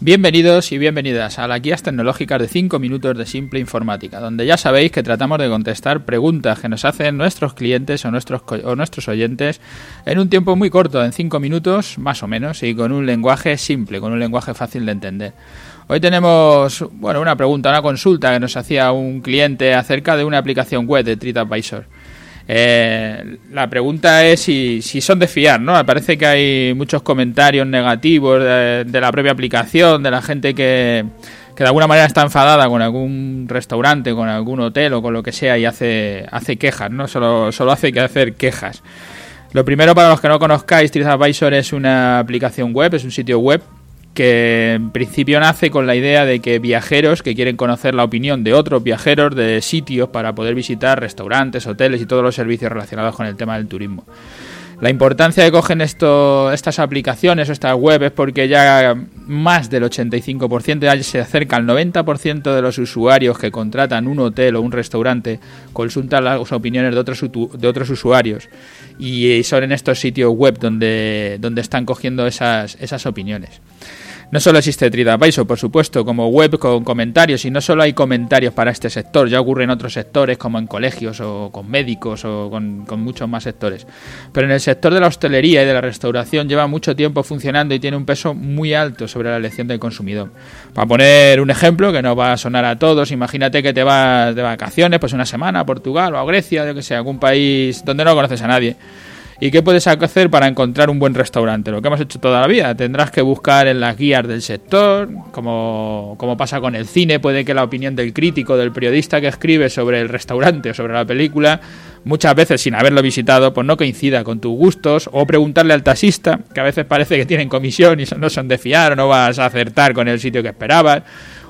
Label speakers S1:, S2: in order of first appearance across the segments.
S1: Bienvenidos y bienvenidas a las guías tecnológicas de 5 minutos de simple informática, donde ya sabéis que tratamos de contestar preguntas que nos hacen nuestros clientes o nuestros, o nuestros oyentes en un tiempo muy corto, en 5 minutos más o menos, y con un lenguaje simple, con un lenguaje fácil de entender. Hoy tenemos bueno, una pregunta, una consulta que nos hacía un cliente acerca de una aplicación web de TreatAdvisor. Eh, la pregunta es si, son de fiar, ¿no? Parece que hay muchos comentarios negativos de, la propia aplicación, de la gente que, que, de alguna manera está enfadada con algún restaurante, con algún hotel o con lo que sea y hace, hace quejas, ¿no? Solo, solo hace que hacer quejas. Lo primero, para los que no conozcáis, TripAdvisor es una aplicación web, es un sitio web que en principio nace con la idea de que viajeros que quieren conocer la opinión de otros viajeros de sitios para poder visitar restaurantes, hoteles y todos los servicios relacionados con el tema del turismo. La importancia de cogen estas aplicaciones o estas webs es porque ya más del 85%, ya se acerca al 90% de los usuarios que contratan un hotel o un restaurante, consultan las opiniones de otros, de otros usuarios y son en estos sitios web donde, donde están cogiendo esas, esas opiniones. No solo existe TripAdvisor, por supuesto, como web con comentarios, y no solo hay comentarios para este sector, ya ocurre en otros sectores, como en colegios o con médicos o con, muchos más sectores. Pero en el sector de la hostelería y de la restauración lleva mucho tiempo funcionando y tiene un peso muy alto sobre la elección del consumidor. Para poner un ejemplo que no va a sonar a todos, imagínate que te vas de vacaciones, pues una semana a Portugal o a Grecia, yo que sé, algún país donde no conoces a nadie. ¿Y qué puedes hacer para encontrar un buen restaurante? Lo que hemos hecho toda la vida. Tendrás que buscar en las guías del sector, como, como pasa con el cine, puede que la opinión del crítico, del periodista que escribe sobre el restaurante o sobre la película, muchas veces sin haberlo visitado, pues no coincida con tus gustos, o preguntarle al taxista, que a veces parece que tienen comisión y no son de fiar, o no vas a acertar con el sitio que esperabas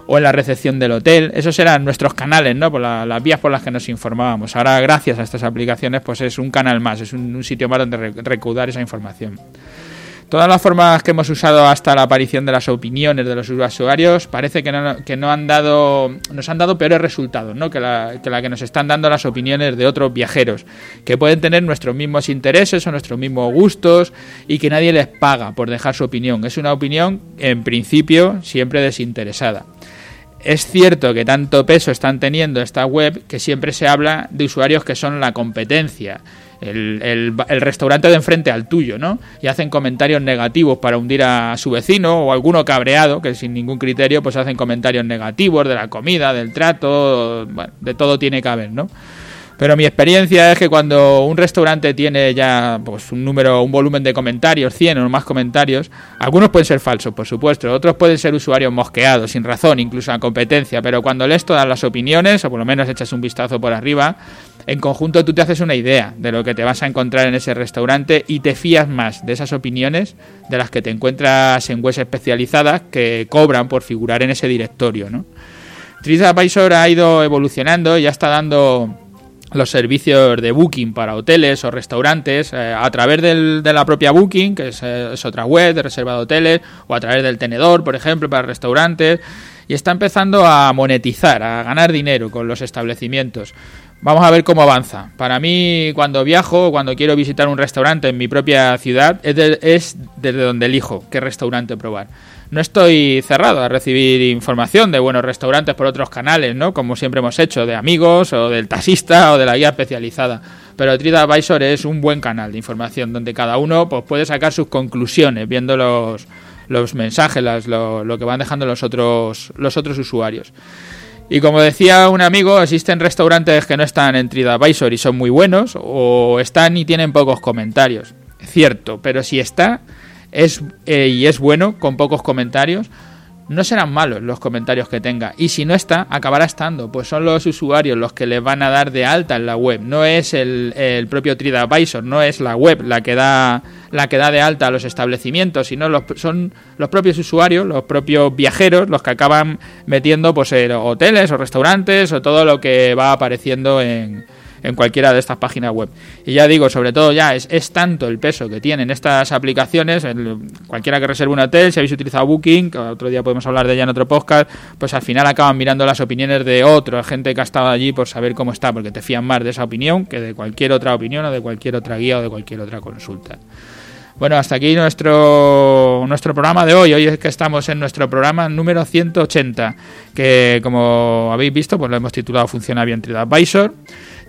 S1: o en la recepción del hotel. Esos eran nuestros canales, ¿no? Por las vías por las que nos informábamos. Ahora, gracias a estas aplicaciones, pues es un canal más, es un, sitio más donde recaudar esa información. Todas las formas que hemos usado hasta la aparición de las opiniones de los usuarios parece que no, que no han dado, nos han dado peores resultados ¿no? que, la, que la que nos están dando las opiniones de otros viajeros, que pueden tener nuestros mismos intereses o nuestros mismos gustos y que nadie les paga por dejar su opinión. Es una opinión, en principio, siempre desinteresada. Es cierto que tanto peso están teniendo esta web que siempre se habla de usuarios que son la competencia, el, restaurante de enfrente al tuyo, ¿no? Y hacen comentarios negativos para hundir a su vecino o alguno cabreado que sin ningún criterio pues hacen comentarios negativos de la comida, del trato, de todo tiene que haber, ¿no? Pero mi experiencia es que cuando un restaurante tiene ya pues, un número, un volumen de comentarios, 100 o más comentarios, algunos pueden ser falsos, por supuesto, otros pueden ser usuarios mosqueados, sin razón, incluso a competencia, pero cuando lees todas las opiniones, o por lo menos echas un vistazo por arriba, en conjunto tú te haces una idea de lo que te vas a encontrar en ese restaurante y te fías más de esas opiniones de las que te encuentras en webs especializadas que cobran por figurar en ese directorio, ¿no? TripAdvisor ha ido evolucionando y ya está dando los servicios de booking para hoteles o restaurantes eh, a través de la propia Booking, que eh, es, otra web de reserva de hoteles, o a través del tenedor, por ejemplo, para restaurantes, y está empezando a monetizar, a ganar dinero con los establecimientos. Vamos a ver cómo avanza. Para mí, cuando viajo, cuando quiero visitar un restaurante en mi propia ciudad, es, es desde donde elijo qué restaurante probar no estoy cerrado a recibir información de buenos restaurantes por otros canales, ¿no? Como siempre hemos hecho, de amigos o del taxista o de la guía especializada. Pero TripAdvisor es un buen canal de información donde cada uno pues, puede sacar sus conclusiones viendo los, los mensajes, lo, lo, que van dejando los otros, los otros usuarios. Y como decía un amigo, existen restaurantes que no están en TripAdvisor y son muy buenos, o están y tienen pocos comentarios. Cierto, pero si está, es, eh, y es bueno, con pocos comentarios, no serán malos los comentarios que tenga. Y si no está, acabará estando. Pues son los usuarios los que le van a dar de alta en la web. No es el, el propio TripAdvisor, no es la web la que da la que da de alta a los establecimientos, sino los, son los propios usuarios, los propios viajeros, los que acaban metiendo pues hoteles o restaurantes o todo lo que va apareciendo en, en cualquiera de estas páginas web. Y ya digo, sobre todo ya es, es tanto el peso que tienen estas aplicaciones, cualquiera que reserve un hotel, si habéis utilizado Booking, que otro día podemos hablar de ella en otro podcast, pues al final acaban mirando las opiniones de otra gente que ha estado allí por saber cómo está, porque te fían más de esa opinión que de cualquier otra opinión o de cualquier otra guía o de cualquier otra consulta. Bueno, hasta aquí nuestro, nuestro programa de hoy. Hoy es que estamos en nuestro programa número 180, que como habéis visto, pues lo hemos titulado Funciona bien TradeAdvisor.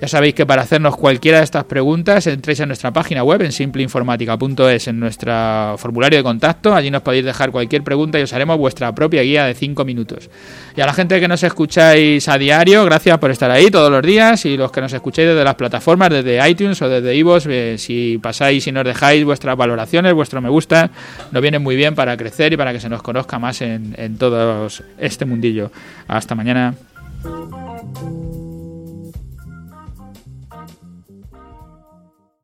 S1: Ya sabéis que para hacernos cualquiera de estas preguntas entréis en nuestra página web en simpleinformática.es en nuestro formulario de contacto. Allí nos podéis dejar cualquier pregunta y os haremos vuestra propia guía de 5 minutos. Y a la gente que nos escucháis a diario, gracias por estar ahí todos los días y los que nos escucháis desde las plataformas, desde iTunes o desde iVoox, eh, si pasáis y nos dejáis vuestras valoraciones, vuestro me gusta, nos viene muy bien para crecer y para que se nos conozca más en, en todo este mundillo. Hasta mañana.